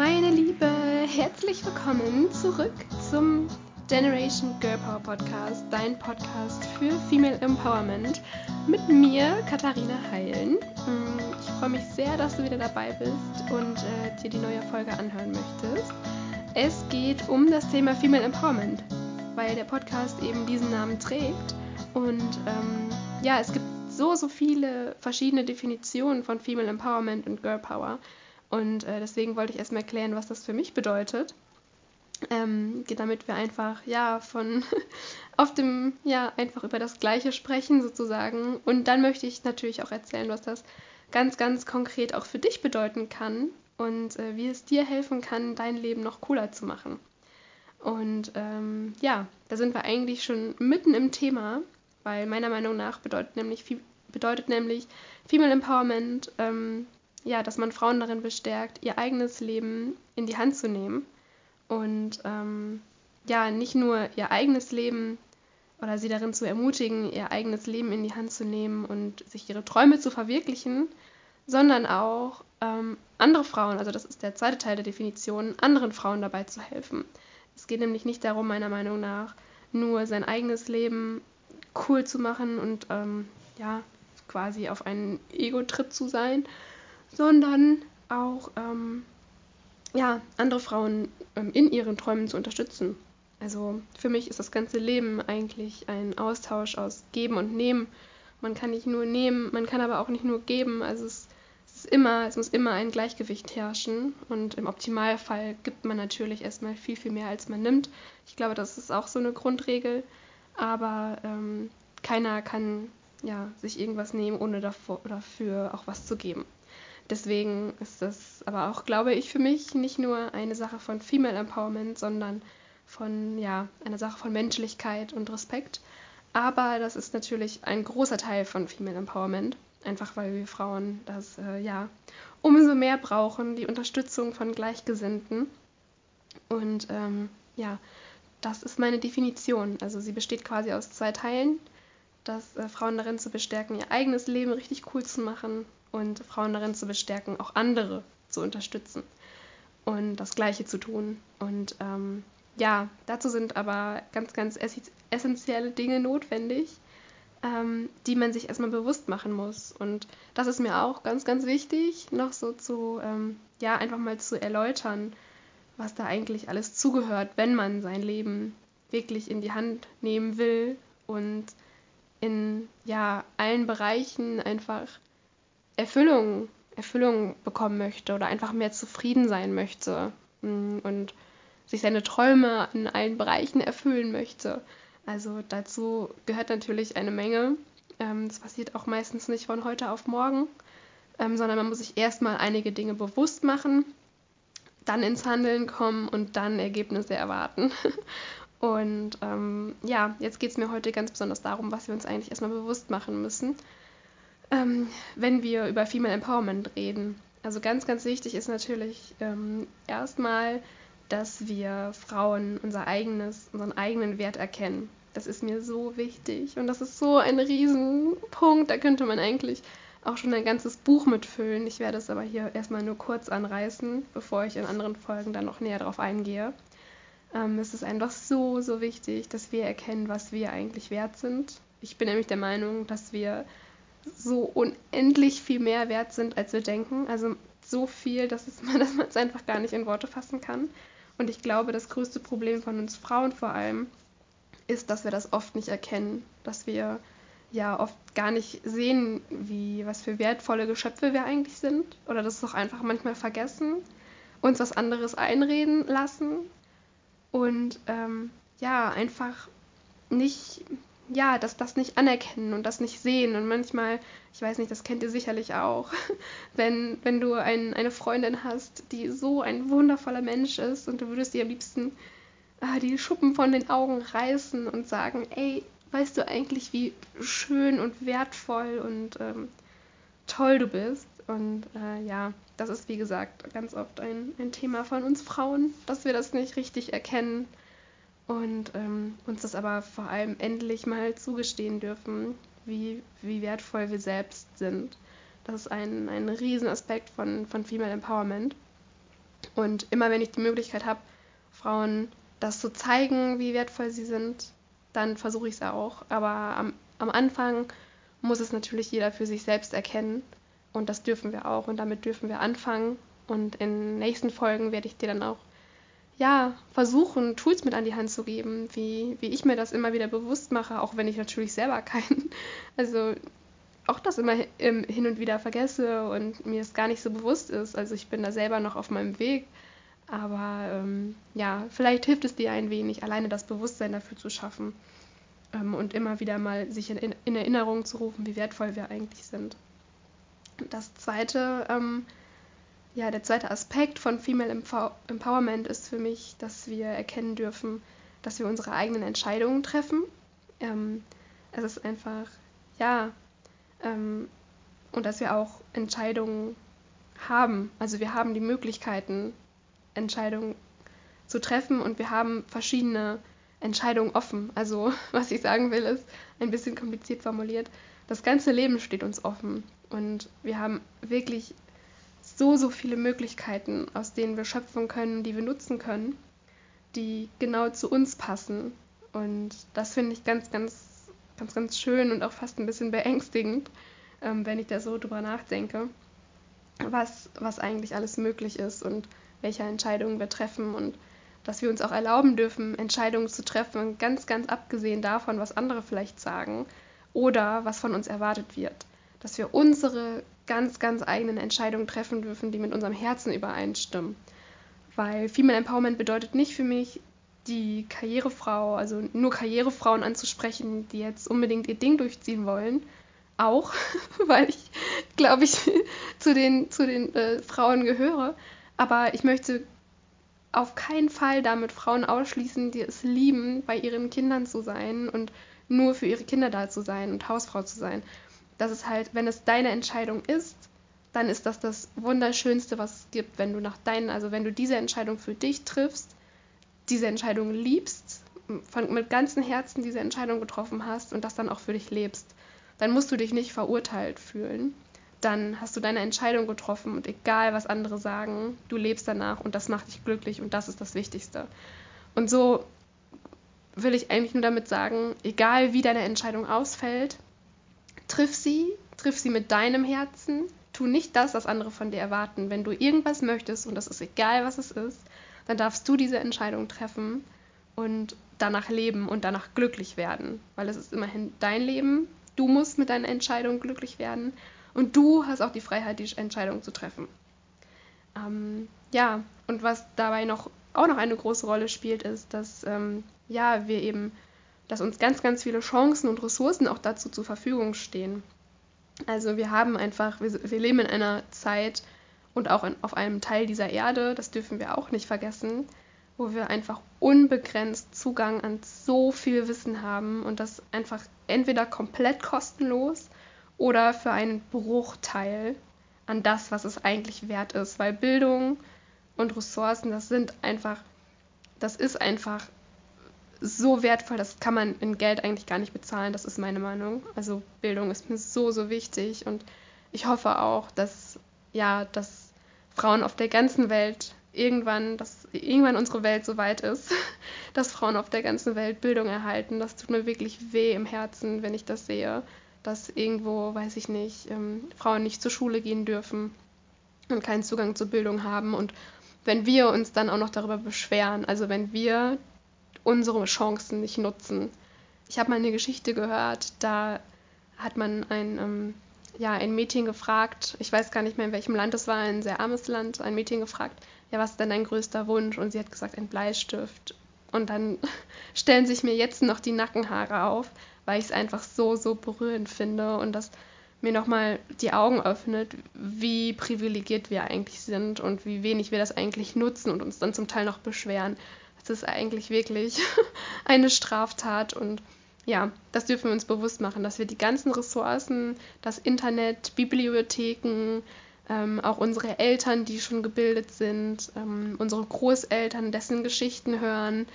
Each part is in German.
Meine Liebe, herzlich willkommen zurück zum Generation Girl Power Podcast, dein Podcast für Female Empowerment mit mir, Katharina Heilen. Mm, ich freue mich sehr, dass du wieder dabei bist und äh, dir die neue Folge anhören möchtest. Es geht um das Thema Female Empowerment, weil der Podcast eben diesen Namen trägt und ähm, ja, es gibt so, so viele verschiedene Definitionen von Female Empowerment und Girl Power. Und äh, deswegen wollte ich erstmal erklären, was das für mich bedeutet. Ähm, damit wir einfach, ja, von auf dem, ja, einfach über das Gleiche sprechen sozusagen. Und dann möchte ich natürlich auch erzählen, was das ganz, ganz konkret auch für dich bedeuten kann und äh, wie es dir helfen kann, dein Leben noch cooler zu machen. Und ähm, ja, da sind wir eigentlich schon mitten im Thema, weil meiner Meinung nach bedeutet nämlich, bedeutet nämlich Female Empowerment ähm, ja, dass man Frauen darin bestärkt, ihr eigenes Leben in die Hand zu nehmen und ähm, ja, nicht nur ihr eigenes Leben oder sie darin zu ermutigen, ihr eigenes Leben in die Hand zu nehmen und sich ihre Träume zu verwirklichen, sondern auch ähm, andere Frauen, also das ist der zweite Teil der Definition, anderen Frauen dabei zu helfen. Es geht nämlich nicht darum, meiner Meinung nach, nur sein eigenes Leben cool zu machen und ähm, ja, quasi auf einen Ego-Trip zu sein, sondern auch ähm, ja, andere Frauen ähm, in ihren Träumen zu unterstützen. Also für mich ist das ganze Leben eigentlich ein Austausch aus Geben und Nehmen. Man kann nicht nur nehmen, man kann aber auch nicht nur geben. Also es, es ist immer, es muss immer ein Gleichgewicht herrschen. Und im Optimalfall gibt man natürlich erstmal viel, viel mehr, als man nimmt. Ich glaube, das ist auch so eine Grundregel. Aber ähm, keiner kann ja, sich irgendwas nehmen, ohne davor, dafür auch was zu geben. Deswegen ist das aber auch, glaube ich, für mich nicht nur eine Sache von Female Empowerment, sondern von, ja, einer Sache von Menschlichkeit und Respekt. Aber das ist natürlich ein großer Teil von Female Empowerment, einfach weil wir Frauen das, äh, ja, umso mehr brauchen, die Unterstützung von Gleichgesinnten. Und ähm, ja, das ist meine Definition. Also sie besteht quasi aus zwei Teilen, dass äh, Frauen darin zu bestärken, ihr eigenes Leben richtig cool zu machen und Frauen darin zu bestärken, auch andere zu unterstützen und das Gleiche zu tun. Und ähm, ja, dazu sind aber ganz, ganz essentielle Dinge notwendig, ähm, die man sich erstmal bewusst machen muss. Und das ist mir auch ganz, ganz wichtig, noch so zu, ähm, ja, einfach mal zu erläutern, was da eigentlich alles zugehört, wenn man sein Leben wirklich in die Hand nehmen will und in ja allen Bereichen einfach Erfüllung, Erfüllung bekommen möchte oder einfach mehr zufrieden sein möchte mm, und sich seine Träume in allen Bereichen erfüllen möchte. Also dazu gehört natürlich eine Menge. Ähm, das passiert auch meistens nicht von heute auf morgen, ähm, sondern man muss sich erstmal einige Dinge bewusst machen, dann ins Handeln kommen und dann Ergebnisse erwarten. Und ähm, ja, jetzt geht es mir heute ganz besonders darum, was wir uns eigentlich erstmal bewusst machen müssen, ähm, wenn wir über Female Empowerment reden. Also ganz, ganz wichtig ist natürlich ähm, erstmal, dass wir Frauen unser eigenes, unseren eigenen Wert erkennen. Das ist mir so wichtig und das ist so ein Riesenpunkt. Da könnte man eigentlich auch schon ein ganzes Buch mitfüllen. Ich werde es aber hier erstmal nur kurz anreißen, bevor ich in anderen Folgen dann noch näher darauf eingehe. Ähm, es ist einfach so, so wichtig, dass wir erkennen, was wir eigentlich wert sind. Ich bin nämlich der Meinung, dass wir so unendlich viel mehr wert sind, als wir denken. Also so viel, dass, es, dass man es einfach gar nicht in Worte fassen kann. Und ich glaube, das größte Problem von uns Frauen vor allem ist, dass wir das oft nicht erkennen, dass wir ja oft gar nicht sehen, wie was für wertvolle Geschöpfe wir eigentlich sind oder das auch einfach manchmal vergessen, uns was anderes einreden lassen und ähm, ja einfach nicht ja, dass das nicht anerkennen und das nicht sehen. Und manchmal, ich weiß nicht, das kennt ihr sicherlich auch, wenn, wenn du ein, eine Freundin hast, die so ein wundervoller Mensch ist und du würdest ihr am liebsten ah, die Schuppen von den Augen reißen und sagen, ey, weißt du eigentlich, wie schön und wertvoll und ähm, toll du bist? Und äh, ja, das ist wie gesagt ganz oft ein, ein Thema von uns Frauen, dass wir das nicht richtig erkennen und ähm, uns das aber vor allem endlich mal zugestehen dürfen, wie, wie wertvoll wir selbst sind. Das ist ein, ein Riesenaspekt von, von Female Empowerment. Und immer wenn ich die Möglichkeit habe, Frauen das zu zeigen, wie wertvoll sie sind, dann versuche ich es auch. Aber am, am Anfang muss es natürlich jeder für sich selbst erkennen. Und das dürfen wir auch. Und damit dürfen wir anfangen. Und in nächsten Folgen werde ich dir dann auch ja, versuchen, Tools mit an die Hand zu geben, wie, wie ich mir das immer wieder bewusst mache, auch wenn ich natürlich selber keinen, also auch das immer hin und wieder vergesse und mir es gar nicht so bewusst ist. Also ich bin da selber noch auf meinem Weg. Aber ähm, ja, vielleicht hilft es dir ein wenig, alleine das Bewusstsein dafür zu schaffen ähm, und immer wieder mal sich in, in, Erinnerung zu rufen, wie wertvoll wir eigentlich sind. Das zweite ähm, ja, der zweite Aspekt von Female Empowerment ist für mich, dass wir erkennen dürfen, dass wir unsere eigenen Entscheidungen treffen. Ähm, es ist einfach, ja, ähm, und dass wir auch Entscheidungen haben. Also wir haben die Möglichkeiten, Entscheidungen zu treffen und wir haben verschiedene Entscheidungen offen. Also was ich sagen will, ist ein bisschen kompliziert formuliert. Das ganze Leben steht uns offen und wir haben wirklich so, so viele Möglichkeiten, aus denen wir schöpfen können, die wir nutzen können, die genau zu uns passen. Und das finde ich ganz, ganz, ganz, ganz schön und auch fast ein bisschen beängstigend, ähm, wenn ich da so drüber nachdenke, was, was eigentlich alles möglich ist und welche Entscheidungen wir treffen und dass wir uns auch erlauben dürfen, Entscheidungen zu treffen, ganz, ganz abgesehen davon, was andere vielleicht sagen oder was von uns erwartet wird. Dass wir unsere ganz, ganz eigenen Entscheidungen treffen dürfen, die mit unserem Herzen übereinstimmen. Weil Female Empowerment bedeutet nicht für mich, die Karrierefrau, also nur Karrierefrauen anzusprechen, die jetzt unbedingt ihr Ding durchziehen wollen. Auch, weil ich, glaube ich, zu den, zu den äh, Frauen gehöre. Aber ich möchte auf keinen Fall damit Frauen ausschließen, die es lieben, bei ihren Kindern zu sein und nur für ihre Kinder da zu sein und Hausfrau zu sein dass es halt, wenn es deine Entscheidung ist, dann ist das das Wunderschönste, was es gibt, wenn du nach deinen, also wenn du diese Entscheidung für dich triffst, diese Entscheidung liebst, von, mit ganzem Herzen diese Entscheidung getroffen hast und das dann auch für dich lebst, dann musst du dich nicht verurteilt fühlen. Dann hast du deine Entscheidung getroffen und egal was andere sagen, du lebst danach und das macht dich glücklich und das ist das Wichtigste. Und so will ich eigentlich nur damit sagen, egal wie deine Entscheidung ausfällt, Triff sie, triff sie mit deinem Herzen. Tu nicht das, was andere von dir erwarten. Wenn du irgendwas möchtest, und das ist egal, was es ist, dann darfst du diese Entscheidung treffen und danach leben und danach glücklich werden. Weil es ist immerhin dein Leben. Du musst mit deiner Entscheidung glücklich werden. Und du hast auch die Freiheit, die Entscheidung zu treffen. Ähm, ja, und was dabei noch auch noch eine große Rolle spielt, ist, dass ähm, ja, wir eben dass uns ganz, ganz viele Chancen und Ressourcen auch dazu zur Verfügung stehen. Also wir haben einfach, wir, wir leben in einer Zeit und auch in, auf einem Teil dieser Erde, das dürfen wir auch nicht vergessen, wo wir einfach unbegrenzt Zugang an so viel Wissen haben und das einfach entweder komplett kostenlos oder für einen Bruchteil an das, was es eigentlich wert ist. Weil Bildung und Ressourcen, das sind einfach, das ist einfach so wertvoll, das kann man in Geld eigentlich gar nicht bezahlen, das ist meine Meinung. Also Bildung ist mir so, so wichtig und ich hoffe auch, dass, ja, dass Frauen auf der ganzen Welt irgendwann, dass irgendwann unsere Welt so weit ist, dass Frauen auf der ganzen Welt Bildung erhalten. Das tut mir wirklich weh im Herzen, wenn ich das sehe, dass irgendwo, weiß ich nicht, ähm, Frauen nicht zur Schule gehen dürfen und keinen Zugang zur Bildung haben und wenn wir uns dann auch noch darüber beschweren, also wenn wir unsere Chancen nicht nutzen. Ich habe mal eine Geschichte gehört, da hat man ein, ähm, ja, ein Mädchen gefragt, ich weiß gar nicht mehr in welchem Land es war, ein sehr armes Land, ein Mädchen gefragt, ja, was ist denn dein größter Wunsch? Und sie hat gesagt, ein Bleistift. Und dann stellen sich mir jetzt noch die Nackenhaare auf, weil ich es einfach so, so berührend finde und das mir nochmal die Augen öffnet, wie privilegiert wir eigentlich sind und wie wenig wir das eigentlich nutzen und uns dann zum Teil noch beschweren ist eigentlich wirklich eine Straftat und ja, das dürfen wir uns bewusst machen, dass wir die ganzen Ressourcen, das Internet, Bibliotheken, ähm, auch unsere Eltern, die schon gebildet sind, ähm, unsere Großeltern, dessen Geschichten hören,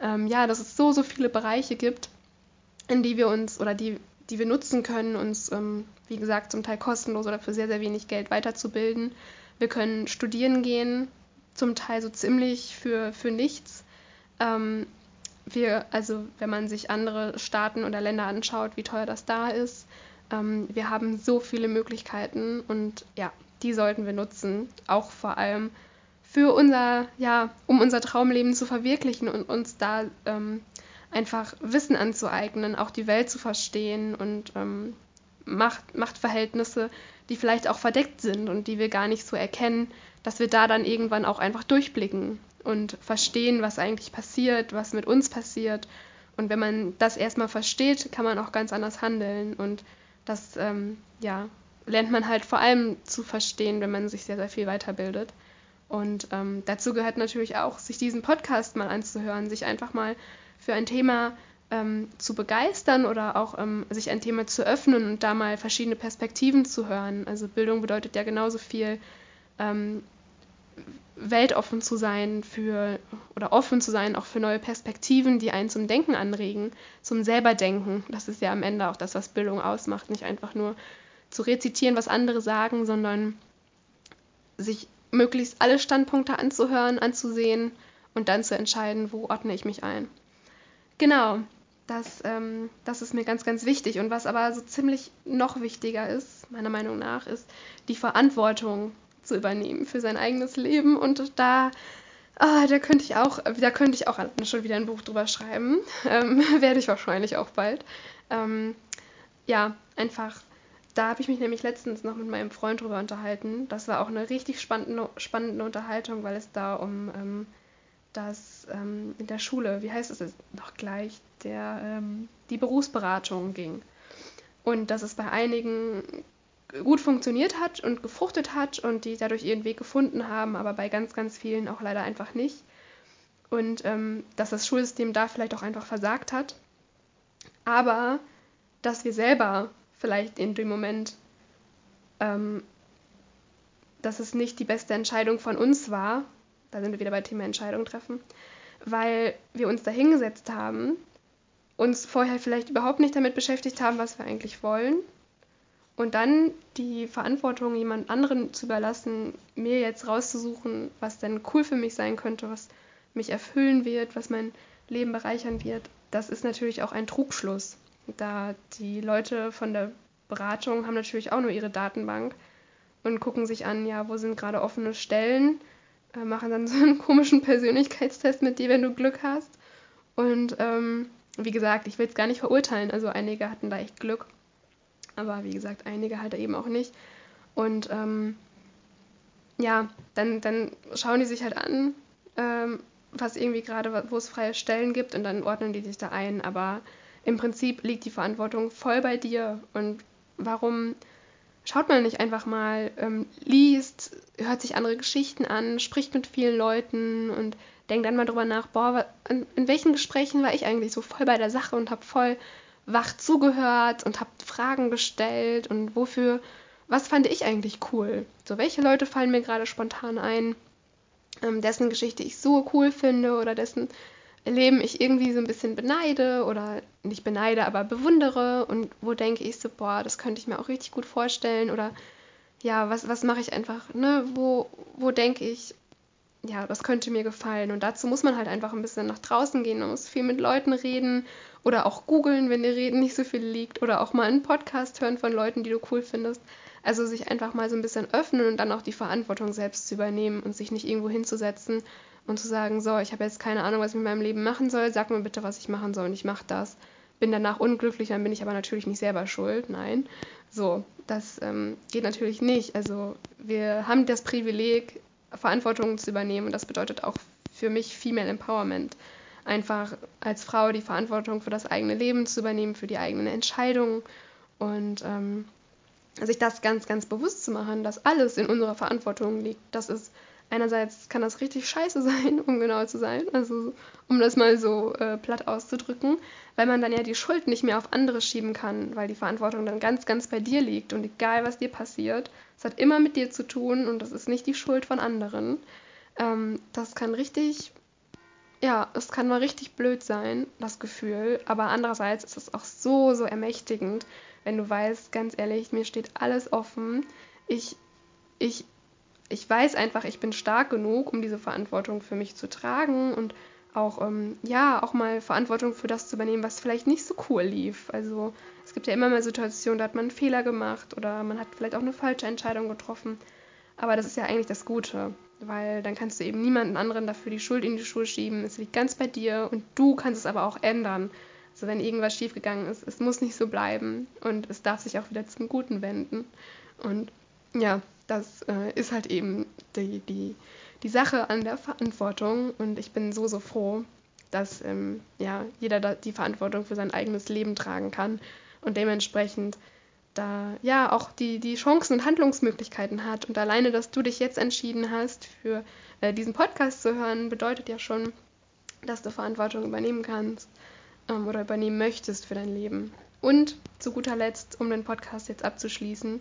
ähm, ja, dass es so, so viele Bereiche gibt, in die wir uns oder die, die wir nutzen können, uns, ähm, wie gesagt, zum Teil kostenlos oder für sehr, sehr wenig Geld weiterzubilden. Wir können studieren gehen, zum Teil so ziemlich für, für nichts. Ähm, wir, also wenn man sich andere Staaten oder Länder anschaut, wie teuer das da ist, ähm, wir haben so viele Möglichkeiten und ja, die sollten wir nutzen, auch vor allem für unser, ja, um unser Traumleben zu verwirklichen und uns da ähm, einfach Wissen anzueignen, auch die Welt zu verstehen und ähm, Macht, Machtverhältnisse, die vielleicht auch verdeckt sind und die wir gar nicht so erkennen, dass wir da dann irgendwann auch einfach durchblicken und verstehen, was eigentlich passiert, was mit uns passiert. Und wenn man das erstmal versteht, kann man auch ganz anders handeln. Und das ähm, ja, lernt man halt vor allem zu verstehen, wenn man sich sehr, sehr viel weiterbildet. Und ähm, dazu gehört natürlich auch, sich diesen Podcast mal anzuhören, sich einfach mal für ein Thema ähm, zu begeistern oder auch ähm, sich ein Thema zu öffnen und da mal verschiedene Perspektiven zu hören. Also Bildung bedeutet ja genauso viel, ähm, weltoffen zu sein für oder offen zu sein auch für neue Perspektiven, die einen zum Denken anregen, zum selberdenken. Das ist ja am Ende auch das, was Bildung ausmacht, nicht einfach nur zu rezitieren, was andere sagen, sondern sich möglichst alle Standpunkte anzuhören, anzusehen und dann zu entscheiden, wo ordne ich mich ein. Genau, das, ähm, das ist mir ganz, ganz wichtig. Und was aber so ziemlich noch wichtiger ist, meiner Meinung nach, ist die Verantwortung zu übernehmen für sein eigenes Leben. Und da, ah, da könnte ich auch, da könnte ich auch schon wieder ein Buch drüber schreiben. Ähm, werde ich wahrscheinlich auch bald. Ähm, ja, einfach. Da habe ich mich nämlich letztens noch mit meinem Freund drüber unterhalten. Das war auch eine richtig spannende, spannende Unterhaltung, weil es da um ähm, das ähm, in der Schule, wie heißt es jetzt noch gleich, der, ähm, die Berufsberatung ging. Und dass es bei einigen gut funktioniert hat und gefruchtet hat und die dadurch ihren Weg gefunden haben, aber bei ganz, ganz vielen auch leider einfach nicht. Und ähm, dass das Schulsystem da vielleicht auch einfach versagt hat. Aber dass wir selber vielleicht in dem Moment, ähm, dass es nicht die beste Entscheidung von uns war, da sind wir wieder bei Thema Entscheidung treffen, weil wir uns da hingesetzt haben, uns vorher vielleicht überhaupt nicht damit beschäftigt haben, was wir eigentlich wollen und dann die Verantwortung jemand anderen zu überlassen, mir jetzt rauszusuchen, was denn cool für mich sein könnte, was mich erfüllen wird, was mein Leben bereichern wird, das ist natürlich auch ein Trugschluss. Da die Leute von der Beratung haben natürlich auch nur ihre Datenbank und gucken sich an, ja, wo sind gerade offene Stellen, äh, machen dann so einen komischen Persönlichkeitstest mit dir, wenn du Glück hast. Und ähm, wie gesagt, ich will es gar nicht verurteilen. Also einige hatten da echt Glück aber wie gesagt, einige halt eben auch nicht. Und ähm, ja, dann, dann schauen die sich halt an, ähm, was irgendwie gerade, wo es freie Stellen gibt und dann ordnen die sich da ein. Aber im Prinzip liegt die Verantwortung voll bei dir. Und warum schaut man nicht einfach mal, ähm, liest, hört sich andere Geschichten an, spricht mit vielen Leuten und denkt dann mal drüber nach, boah, in, in welchen Gesprächen war ich eigentlich so voll bei der Sache und habe voll wach zugehört und habe Fragen gestellt und wofür, was fand ich eigentlich cool? So, welche Leute fallen mir gerade spontan ein, ähm, dessen Geschichte ich so cool finde oder dessen Leben ich irgendwie so ein bisschen beneide oder nicht beneide, aber bewundere und wo denke ich so, boah, das könnte ich mir auch richtig gut vorstellen oder ja, was, was mache ich einfach, ne, wo, wo denke ich, ja, das könnte mir gefallen. Und dazu muss man halt einfach ein bisschen nach draußen gehen. Man muss viel mit Leuten reden oder auch googeln, wenn dir Reden nicht so viel liegt. Oder auch mal einen Podcast hören von Leuten, die du cool findest. Also sich einfach mal so ein bisschen öffnen und dann auch die Verantwortung selbst zu übernehmen und sich nicht irgendwo hinzusetzen und zu sagen, so, ich habe jetzt keine Ahnung, was ich mit meinem Leben machen soll. Sag mir bitte, was ich machen soll und ich mache das. Bin danach unglücklich, dann bin ich aber natürlich nicht selber schuld. Nein. So, das ähm, geht natürlich nicht. Also wir haben das Privileg, Verantwortung zu übernehmen. Und das bedeutet auch für mich Female Empowerment. Einfach als Frau die Verantwortung für das eigene Leben zu übernehmen, für die eigenen Entscheidungen und ähm, sich das ganz, ganz bewusst zu machen, dass alles in unserer Verantwortung liegt. Das ist einerseits kann das richtig scheiße sein, um genau zu sein, also um das mal so äh, platt auszudrücken, weil man dann ja die Schuld nicht mehr auf andere schieben kann, weil die Verantwortung dann ganz, ganz bei dir liegt und egal was dir passiert, es hat immer mit dir zu tun und das ist nicht die Schuld von anderen. Ähm, das kann richtig, ja, es kann mal richtig blöd sein, das Gefühl, aber andererseits ist es auch so, so ermächtigend, wenn du weißt, ganz ehrlich, mir steht alles offen. Ich, ich, ich ich weiß einfach, ich bin stark genug, um diese Verantwortung für mich zu tragen und auch, ähm, ja, auch mal Verantwortung für das zu übernehmen, was vielleicht nicht so cool lief. Also es gibt ja immer mal Situationen, da hat man einen Fehler gemacht oder man hat vielleicht auch eine falsche Entscheidung getroffen. Aber das ist ja eigentlich das Gute, weil dann kannst du eben niemanden anderen dafür die Schuld in die Schuhe schieben. Es liegt ganz bei dir und du kannst es aber auch ändern. Also wenn irgendwas schiefgegangen ist, es muss nicht so bleiben und es darf sich auch wieder zum Guten wenden. Und ja, das äh, ist halt eben die, die, die Sache an der Verantwortung und ich bin so, so froh, dass ähm, ja, jeder da die Verantwortung für sein eigenes Leben tragen kann und dementsprechend da ja auch die, die Chancen und Handlungsmöglichkeiten hat. Und alleine, dass du dich jetzt entschieden hast, für äh, diesen Podcast zu hören, bedeutet ja schon, dass du Verantwortung übernehmen kannst ähm, oder übernehmen möchtest für dein Leben. Und zu guter Letzt, um den Podcast jetzt abzuschließen,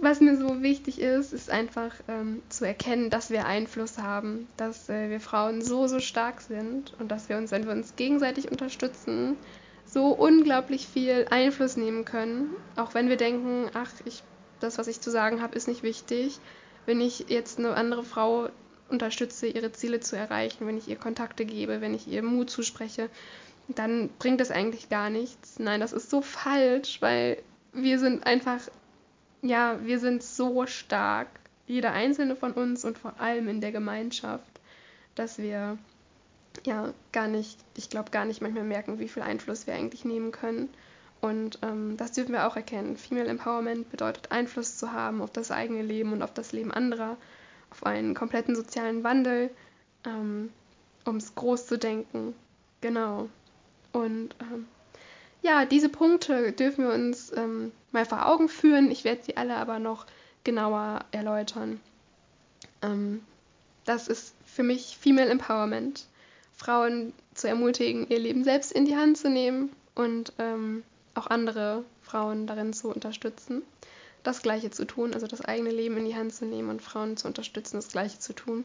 was mir so wichtig ist, ist einfach ähm, zu erkennen, dass wir Einfluss haben, dass äh, wir Frauen so, so stark sind und dass wir uns, wenn wir uns gegenseitig unterstützen, so unglaublich viel Einfluss nehmen können. Auch wenn wir denken, ach, ich, das, was ich zu sagen habe, ist nicht wichtig. Wenn ich jetzt eine andere Frau unterstütze, ihre Ziele zu erreichen, wenn ich ihr Kontakte gebe, wenn ich ihr Mut zuspreche, dann bringt das eigentlich gar nichts. Nein, das ist so falsch, weil wir sind einfach ja, wir sind so stark, jeder einzelne von uns und vor allem in der Gemeinschaft, dass wir ja gar nicht, ich glaube gar nicht manchmal merken, wie viel Einfluss wir eigentlich nehmen können. Und ähm, das dürfen wir auch erkennen. Female Empowerment bedeutet Einfluss zu haben auf das eigene Leben und auf das Leben anderer, auf einen kompletten sozialen Wandel, ähm, um es groß zu denken. Genau. Und ähm, ja, diese Punkte dürfen wir uns ähm, mal vor Augen führen. Ich werde sie alle aber noch genauer erläutern. Ähm, das ist für mich Female Empowerment. Frauen zu ermutigen, ihr Leben selbst in die Hand zu nehmen und ähm, auch andere Frauen darin zu unterstützen, das Gleiche zu tun, also das eigene Leben in die Hand zu nehmen und Frauen zu unterstützen, das Gleiche zu tun.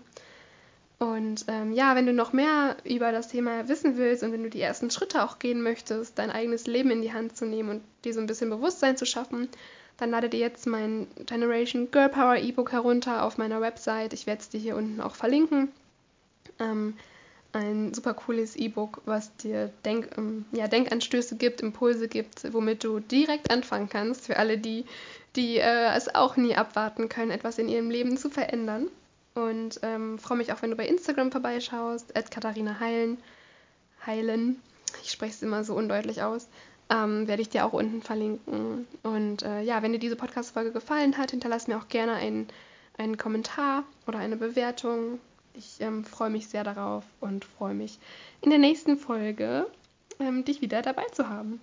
Und ähm, ja, wenn du noch mehr über das Thema wissen willst und wenn du die ersten Schritte auch gehen möchtest, dein eigenes Leben in die Hand zu nehmen und dir so ein bisschen Bewusstsein zu schaffen, dann lade dir jetzt mein Generation Girl Power E-Book herunter auf meiner Website. Ich werde es dir hier unten auch verlinken. Ähm, ein super cooles E-Book, was dir Denk, ähm, ja, Denkanstöße gibt, Impulse gibt, womit du direkt anfangen kannst, für alle die, die äh, es auch nie abwarten können, etwas in ihrem Leben zu verändern. Und ähm, freue mich auch, wenn du bei Instagram vorbeischaust, at Katharina Heilen. Heilen, ich spreche es immer so undeutlich aus, ähm, werde ich dir auch unten verlinken. Und äh, ja, wenn dir diese Podcast-Folge gefallen hat, hinterlass mir auch gerne einen, einen Kommentar oder eine Bewertung. Ich ähm, freue mich sehr darauf und freue mich in der nächsten Folge, ähm, dich wieder dabei zu haben.